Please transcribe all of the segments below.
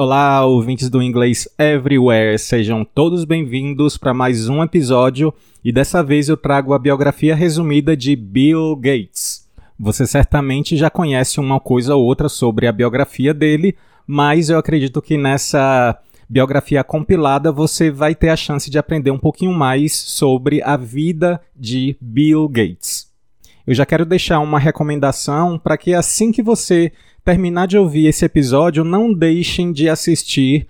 Olá, ouvintes do Inglês Everywhere, sejam todos bem-vindos para mais um episódio e dessa vez eu trago a biografia resumida de Bill Gates. Você certamente já conhece uma coisa ou outra sobre a biografia dele, mas eu acredito que nessa biografia compilada você vai ter a chance de aprender um pouquinho mais sobre a vida de Bill Gates. Eu já quero deixar uma recomendação para que assim que você terminar de ouvir esse episódio, não deixem de assistir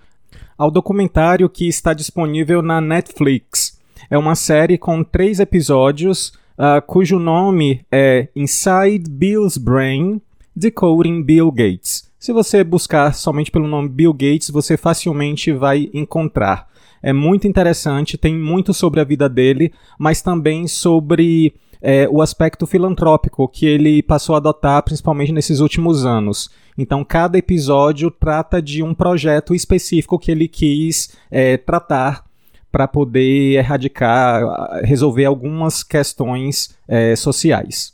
ao documentário que está disponível na Netflix. É uma série com três episódios, uh, cujo nome é Inside Bill's Brain Decoding Bill Gates. Se você buscar somente pelo nome Bill Gates, você facilmente vai encontrar. É muito interessante, tem muito sobre a vida dele, mas também sobre é, o aspecto filantrópico que ele passou a adotar, principalmente nesses últimos anos. Então, cada episódio trata de um projeto específico que ele quis é, tratar para poder erradicar, resolver algumas questões é, sociais.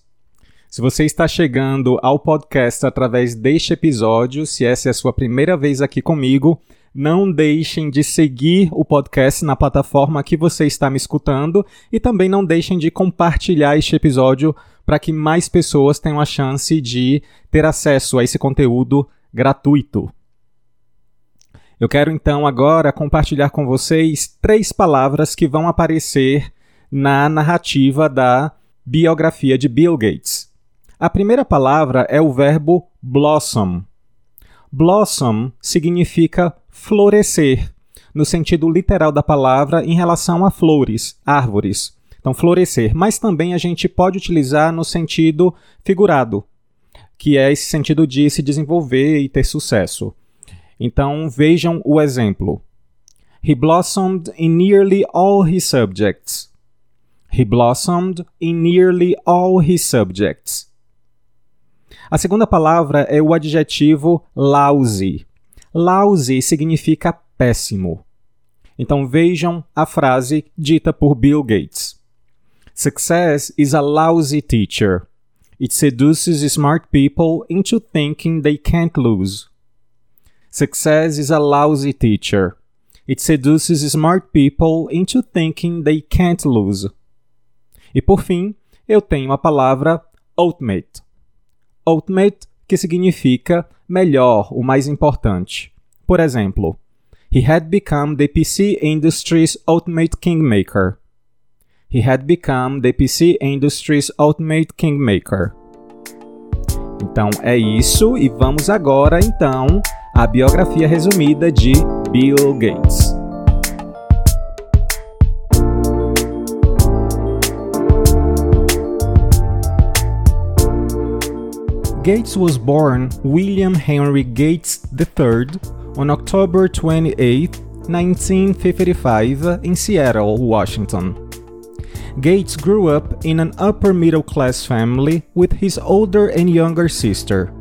Se você está chegando ao podcast através deste episódio, se essa é a sua primeira vez aqui comigo, não deixem de seguir o podcast na plataforma que você está me escutando e também não deixem de compartilhar este episódio para que mais pessoas tenham a chance de ter acesso a esse conteúdo gratuito. Eu quero então agora compartilhar com vocês três palavras que vão aparecer na narrativa da biografia de Bill Gates. A primeira palavra é o verbo blossom. Blossom significa florescer, no sentido literal da palavra em relação a flores, árvores. Então, florescer. Mas também a gente pode utilizar no sentido figurado, que é esse sentido de se desenvolver e ter sucesso. Então, vejam o exemplo. He blossomed in nearly all his subjects. He blossomed in nearly all his subjects. A segunda palavra é o adjetivo lousy. Lousy significa péssimo. Então vejam a frase dita por Bill Gates. Success is a lousy teacher. It seduces smart people into thinking they can't lose. Success is a lousy teacher. It seduces smart people into thinking they can't lose. E por fim, eu tenho a palavra ultimate. Ultimate que significa melhor, o mais importante. Por exemplo, he had become the PC industry's ultimate kingmaker. He had become the PC industry's ultimate kingmaker. Então é isso e vamos agora então à biografia resumida de Bill Gates. Gates was born William Henry Gates III on October 28, 1955, in Seattle, Washington. Gates grew up in an upper middle class family with his older and younger sister.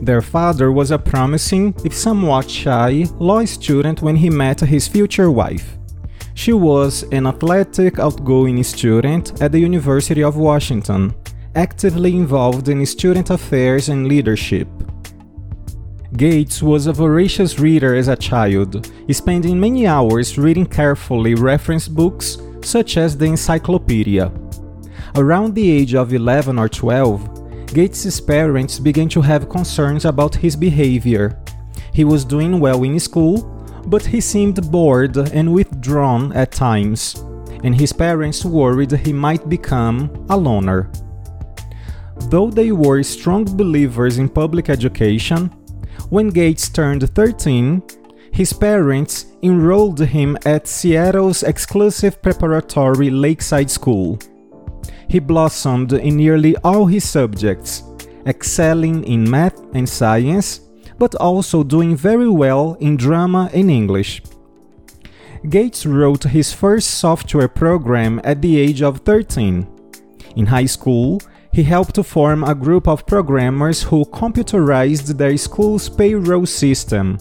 Their father was a promising, if somewhat shy, law student when he met his future wife. She was an athletic, outgoing student at the University of Washington actively involved in student affairs and leadership. Gates was a voracious reader as a child, spending many hours reading carefully reference books such as the Encyclopedia. Around the age of 11 or 12, Gates's parents began to have concerns about his behavior. He was doing well in school, but he seemed bored and withdrawn at times, and his parents worried he might become a loner. Though they were strong believers in public education, when Gates turned 13, his parents enrolled him at Seattle's exclusive preparatory Lakeside School. He blossomed in nearly all his subjects, excelling in math and science, but also doing very well in drama and English. Gates wrote his first software program at the age of 13. In high school, he helped to form a group of programmers who computerized their school's payroll system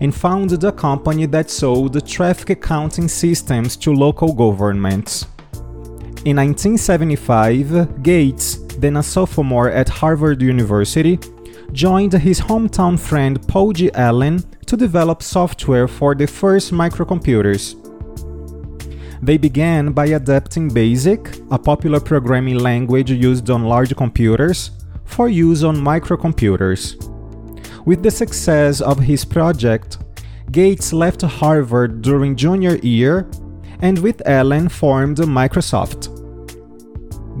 and founded a company that sold traffic accounting systems to local governments. In 1975, Gates, then a sophomore at Harvard University, joined his hometown friend Paul G. Allen to develop software for the first microcomputers. They began by adapting BASIC, a popular programming language used on large computers, for use on microcomputers. With the success of his project, Gates left Harvard during junior year and with Allen formed Microsoft.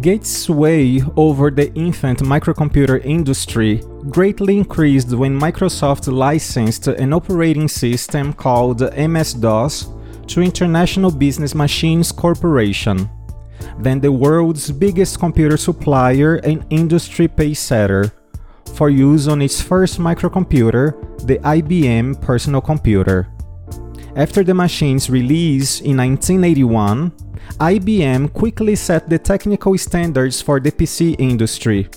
Gates' sway over the infant microcomputer industry greatly increased when Microsoft licensed an operating system called MS DOS to International Business Machines Corporation, then the world's biggest computer supplier and industry pacesetter, for use on its first microcomputer, the IBM Personal Computer. After the machine's release in 1981, IBM quickly set the technical standards for the PC industry,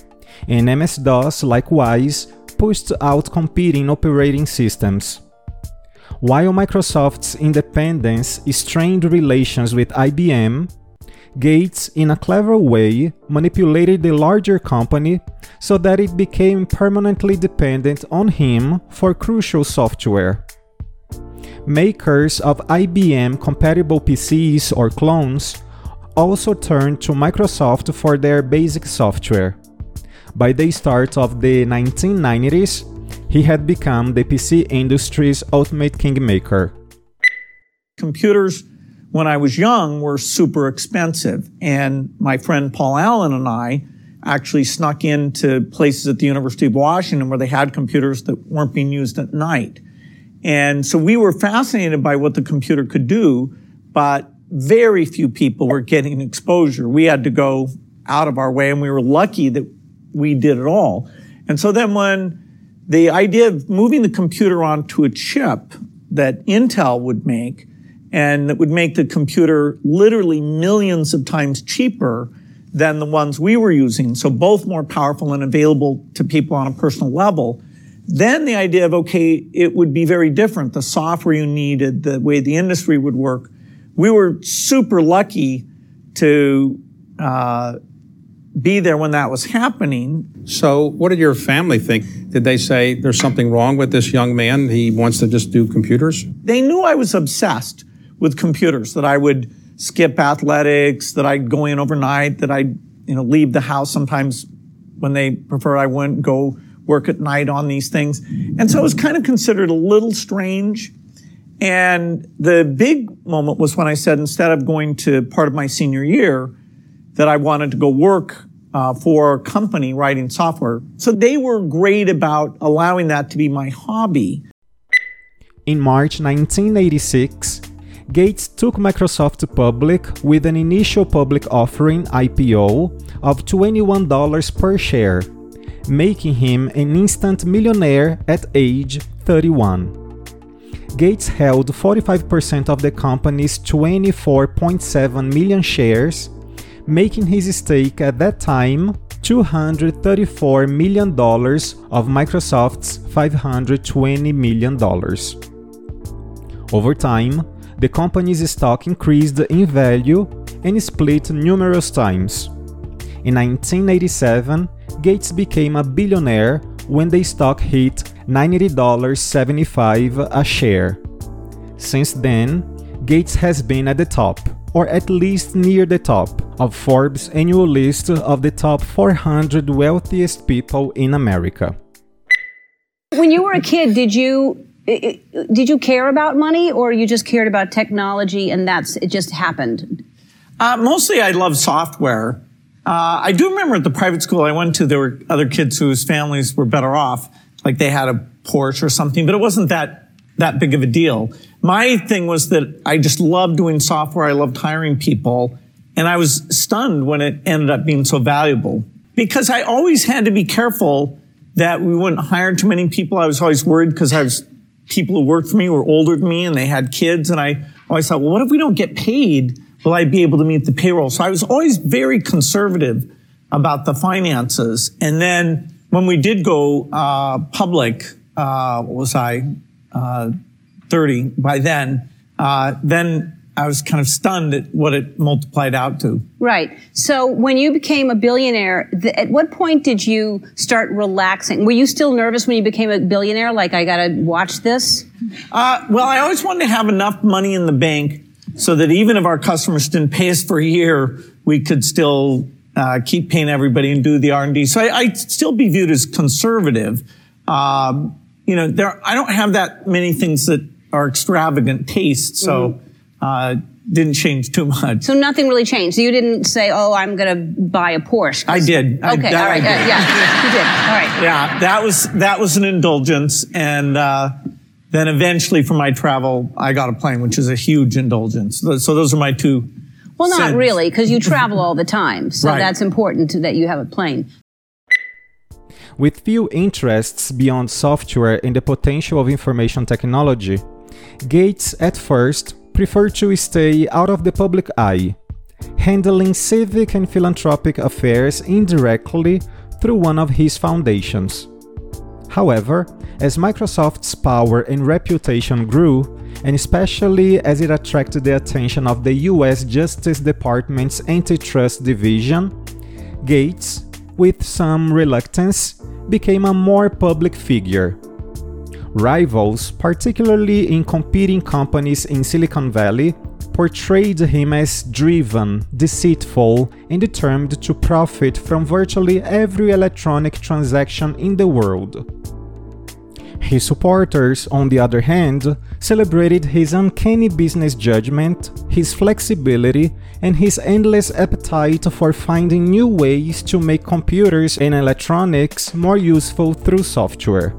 and MS DOS likewise pushed out competing operating systems. While Microsoft's independence strained relations with IBM, Gates, in a clever way, manipulated the larger company so that it became permanently dependent on him for crucial software. Makers of IBM compatible PCs or clones also turned to Microsoft for their basic software. By the start of the 1990s, he had become the PC industry's ultimate kingmaker. Computers, when I was young, were super expensive. And my friend Paul Allen and I actually snuck into places at the University of Washington where they had computers that weren't being used at night. And so we were fascinated by what the computer could do, but very few people were getting exposure. We had to go out of our way and we were lucky that we did it all. And so then when the idea of moving the computer onto a chip that Intel would make and that would make the computer literally millions of times cheaper than the ones we were using. So both more powerful and available to people on a personal level. Then the idea of, okay, it would be very different. The software you needed, the way the industry would work. We were super lucky to, uh, be there when that was happening. So, what did your family think? Did they say there's something wrong with this young man? He wants to just do computers? They knew I was obsessed with computers, that I would skip athletics, that I'd go in overnight, that I'd, you know, leave the house sometimes when they prefer I wouldn't go work at night on these things. And so it was kind of considered a little strange. And the big moment was when I said, instead of going to part of my senior year, that I wanted to go work uh, for a company writing software. So they were great about allowing that to be my hobby. In March 1986, Gates took Microsoft public with an initial public offering IPO of $21 per share, making him an instant millionaire at age 31. Gates held 45% of the company's 24.7 million shares making his stake at that time $234 million of Microsoft's $520 million. Over time, the company's stock increased in value and split numerous times. In 1987, Gates became a billionaire when the stock hit $90.75 a share. Since then, Gates has been at the top or at least near the top, of Forbes' annual list of the top 400 wealthiest people in America. When you were a kid, did you did you care about money, or you just cared about technology, and that's it just happened? Uh, mostly, I love software. Uh, I do remember at the private school I went to, there were other kids whose families were better off, like they had a Porsche or something, but it wasn't that that big of a deal. My thing was that I just loved doing software. I loved hiring people. And I was stunned when it ended up being so valuable because I always had to be careful that we wouldn't hire too many people. I was always worried because I was people who worked for me were older than me and they had kids. And I always thought, well, what if we don't get paid? Will I be able to meet the payroll? So I was always very conservative about the finances. And then when we did go uh, public, uh, what was I, uh, 30 by then, uh, then I was kind of stunned at what it multiplied out to. Right. So when you became a billionaire, th- at what point did you start relaxing? Were you still nervous when you became a billionaire? Like, I got to watch this? Uh, well, I always wanted to have enough money in the bank so that even if our customers didn't pay us for a year, we could still uh, keep paying everybody and do the R&D. So I, would still be viewed as conservative. Um, you know, there, I don't have that many things that are extravagant tastes. So, mm-hmm. uh, didn't change too much. So nothing really changed. You didn't say, "Oh, I'm going to buy a Porsche." I did. Okay, I, all right, uh, yeah, you did. All right. Yeah, that was that was an indulgence, and uh, then eventually for my travel, I got a plane, which is a huge indulgence. So those are my two. Well, not sins. really, because you travel all the time. So right. that's important to, that you have a plane. With few interests beyond software and the potential of information technology, Gates at first preferred to stay out of the public eye, handling civic and philanthropic affairs indirectly through one of his foundations. However, as Microsoft's power and reputation grew, and especially as it attracted the attention of the US Justice Department's Antitrust Division, Gates, with some reluctance, became a more public figure. Rivals, particularly in competing companies in Silicon Valley, portrayed him as driven, deceitful, and determined to profit from virtually every electronic transaction in the world. His supporters, on the other hand, celebrated his uncanny business judgment, his flexibility, and his endless appetite for finding new ways to make computers and electronics more useful through software.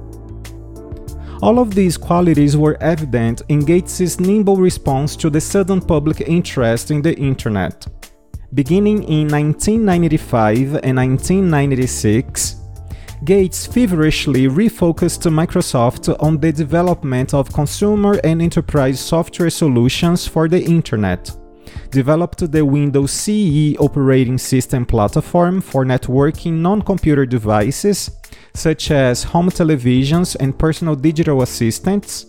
All of these qualities were evident in Gates's nimble response to the sudden public interest in the internet. Beginning in 1995 and 1996, Gates feverishly refocused Microsoft on the development of consumer and enterprise software solutions for the Internet, developed the Windows CE operating system platform for networking non computer devices, such as home televisions and personal digital assistants,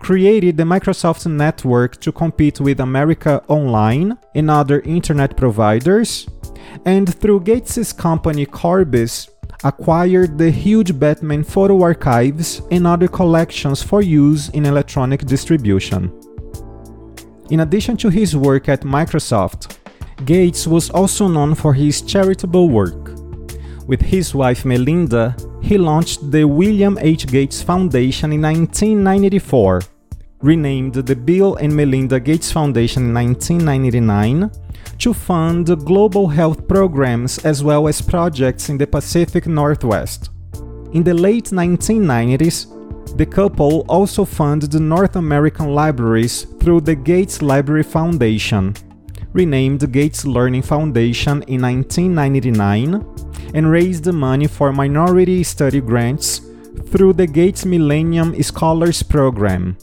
created the Microsoft Network to compete with America Online and other internet providers, and through Gates' company Corbis, acquired the huge Bettmann photo archives and other collections for use in electronic distribution. In addition to his work at Microsoft, Gates was also known for his charitable work. With his wife Melinda, he launched the William H. Gates Foundation in 1994, renamed the Bill and Melinda Gates Foundation in 1999 to fund global health programs as well as projects in the Pacific Northwest. In the late 1990s, the couple also funded the North American libraries through the Gates Library Foundation, renamed Gates Learning Foundation in 1999, and raised money for minority study grants through the Gates Millennium Scholars Program.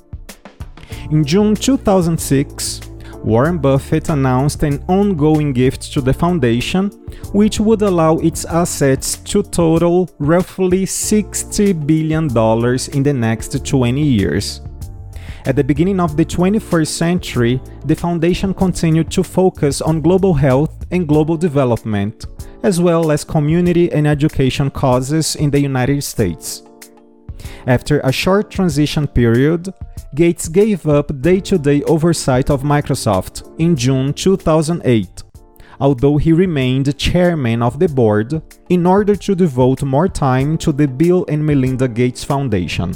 In June 2006, Warren Buffett announced an ongoing gift to the foundation, which would allow its assets to total roughly $60 billion in the next 20 years. At the beginning of the 21st century, the foundation continued to focus on global health and global development, as well as community and education causes in the United States. After a short transition period, Gates gave up day to day oversight of Microsoft in June 2008, although he remained chairman of the board in order to devote more time to the Bill and Melinda Gates Foundation.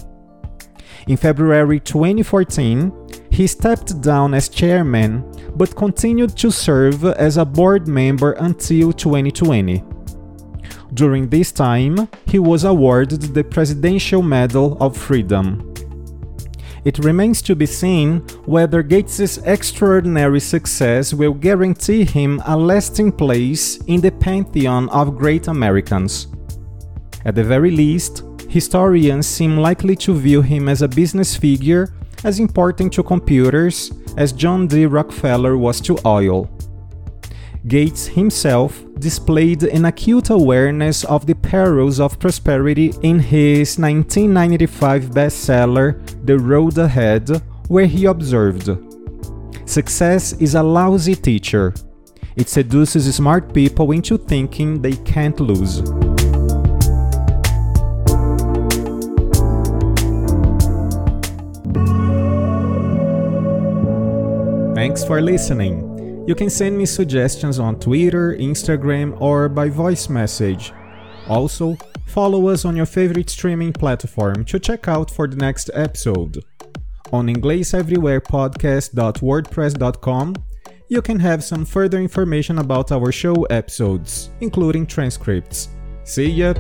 In February 2014, he stepped down as chairman but continued to serve as a board member until 2020. During this time, he was awarded the Presidential Medal of Freedom. It remains to be seen whether Gates's extraordinary success will guarantee him a lasting place in the pantheon of great Americans. At the very least, historians seem likely to view him as a business figure as important to computers as John D. Rockefeller was to oil. Gates himself displayed an acute awareness of the perils of prosperity in his 1995 bestseller, The Road Ahead, where he observed Success is a lousy teacher. It seduces smart people into thinking they can't lose. Thanks for listening. You can send me suggestions on Twitter, Instagram, or by voice message. Also, follow us on your favorite streaming platform to check out for the next episode. On ingleseverywherepodcast.wordpress.com, you can have some further information about our show episodes, including transcripts. See ya!